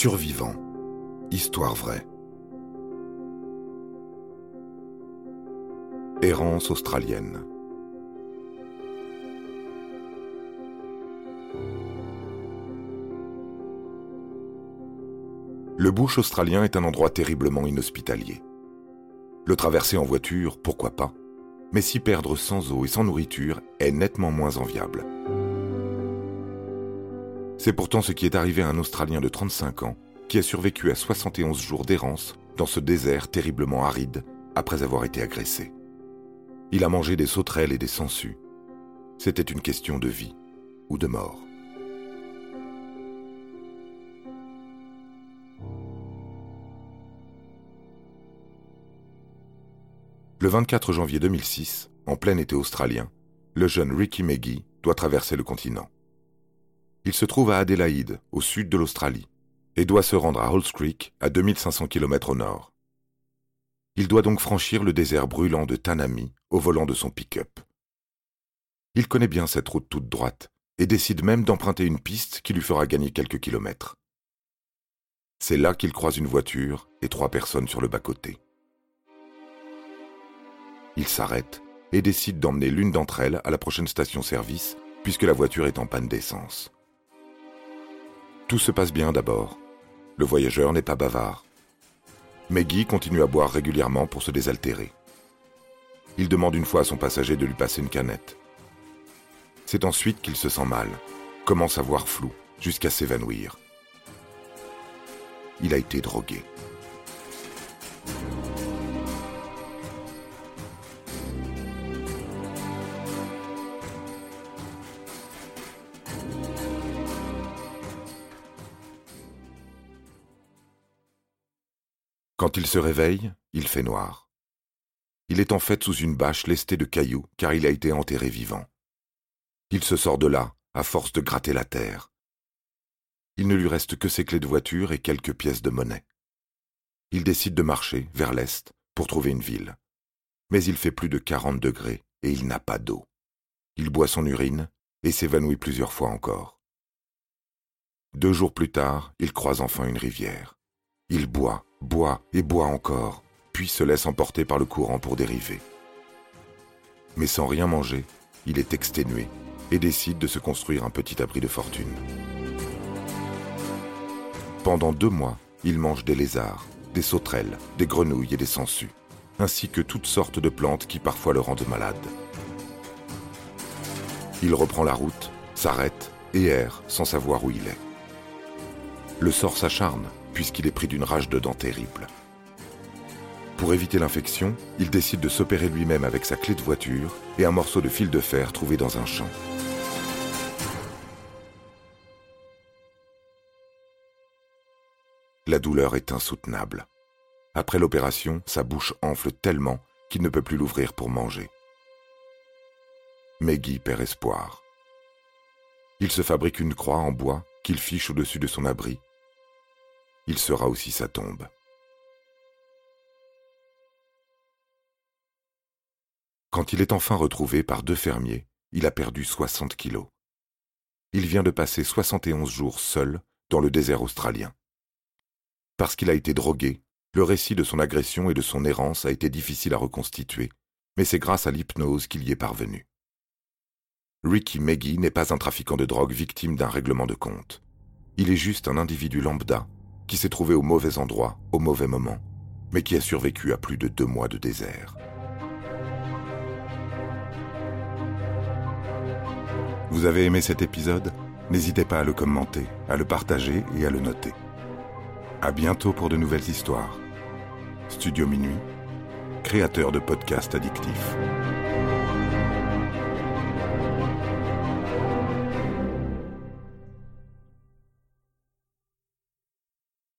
Survivant. Histoire vraie. Errance australienne. Le bush australien est un endroit terriblement inhospitalier. Le traverser en voiture, pourquoi pas, mais s'y perdre sans eau et sans nourriture est nettement moins enviable. C'est pourtant ce qui est arrivé à un Australien de 35 ans qui a survécu à 71 jours d'errance dans ce désert terriblement aride après avoir été agressé. Il a mangé des sauterelles et des sangsues. C'était une question de vie ou de mort. Le 24 janvier 2006, en plein été australien, le jeune Ricky Maggie doit traverser le continent. Il se trouve à Adélaïde, au sud de l'Australie, et doit se rendre à Halls Creek, à 2500 km au nord. Il doit donc franchir le désert brûlant de Tanami au volant de son pick-up. Il connaît bien cette route toute droite et décide même d'emprunter une piste qui lui fera gagner quelques kilomètres. C'est là qu'il croise une voiture et trois personnes sur le bas-côté. Il s'arrête et décide d'emmener l'une d'entre elles à la prochaine station-service, puisque la voiture est en panne d'essence. Tout se passe bien d'abord. Le voyageur n'est pas bavard. Maggie continue à boire régulièrement pour se désaltérer. Il demande une fois à son passager de lui passer une canette. C'est ensuite qu'il se sent mal, commence à voir flou, jusqu'à s'évanouir. Il a été drogué. Quand il se réveille, il fait noir. Il est en fait sous une bâche lestée de cailloux car il a été enterré vivant. Il se sort de là, à force de gratter la terre. Il ne lui reste que ses clés de voiture et quelques pièces de monnaie. Il décide de marcher vers l'est pour trouver une ville. Mais il fait plus de 40 degrés et il n'a pas d'eau. Il boit son urine et s'évanouit plusieurs fois encore. Deux jours plus tard, il croise enfin une rivière. Il boit, boit et boit encore, puis se laisse emporter par le courant pour dériver. Mais sans rien manger, il est exténué et décide de se construire un petit abri de fortune. Pendant deux mois, il mange des lézards, des sauterelles, des grenouilles et des sangsues, ainsi que toutes sortes de plantes qui parfois le rendent malade. Il reprend la route, s'arrête et erre sans savoir où il est. Le sort s'acharne puisqu'il est pris d'une rage de dents terrible. Pour éviter l'infection, il décide de s'opérer lui-même avec sa clé de voiture et un morceau de fil de fer trouvé dans un champ. La douleur est insoutenable. Après l'opération, sa bouche enfle tellement qu'il ne peut plus l'ouvrir pour manger. Maggie perd espoir. Il se fabrique une croix en bois qu'il fiche au-dessus de son abri il sera aussi sa tombe. Quand il est enfin retrouvé par deux fermiers, il a perdu 60 kilos. Il vient de passer 71 jours seul dans le désert australien. Parce qu'il a été drogué, le récit de son agression et de son errance a été difficile à reconstituer, mais c'est grâce à l'hypnose qu'il y est parvenu. Ricky Maggie n'est pas un trafiquant de drogue victime d'un règlement de compte. Il est juste un individu lambda qui s'est trouvé au mauvais endroit, au mauvais moment, mais qui a survécu à plus de deux mois de désert. Vous avez aimé cet épisode? N'hésitez pas à le commenter, à le partager et à le noter. À bientôt pour de nouvelles histoires. Studio Minuit, créateur de podcasts addictifs.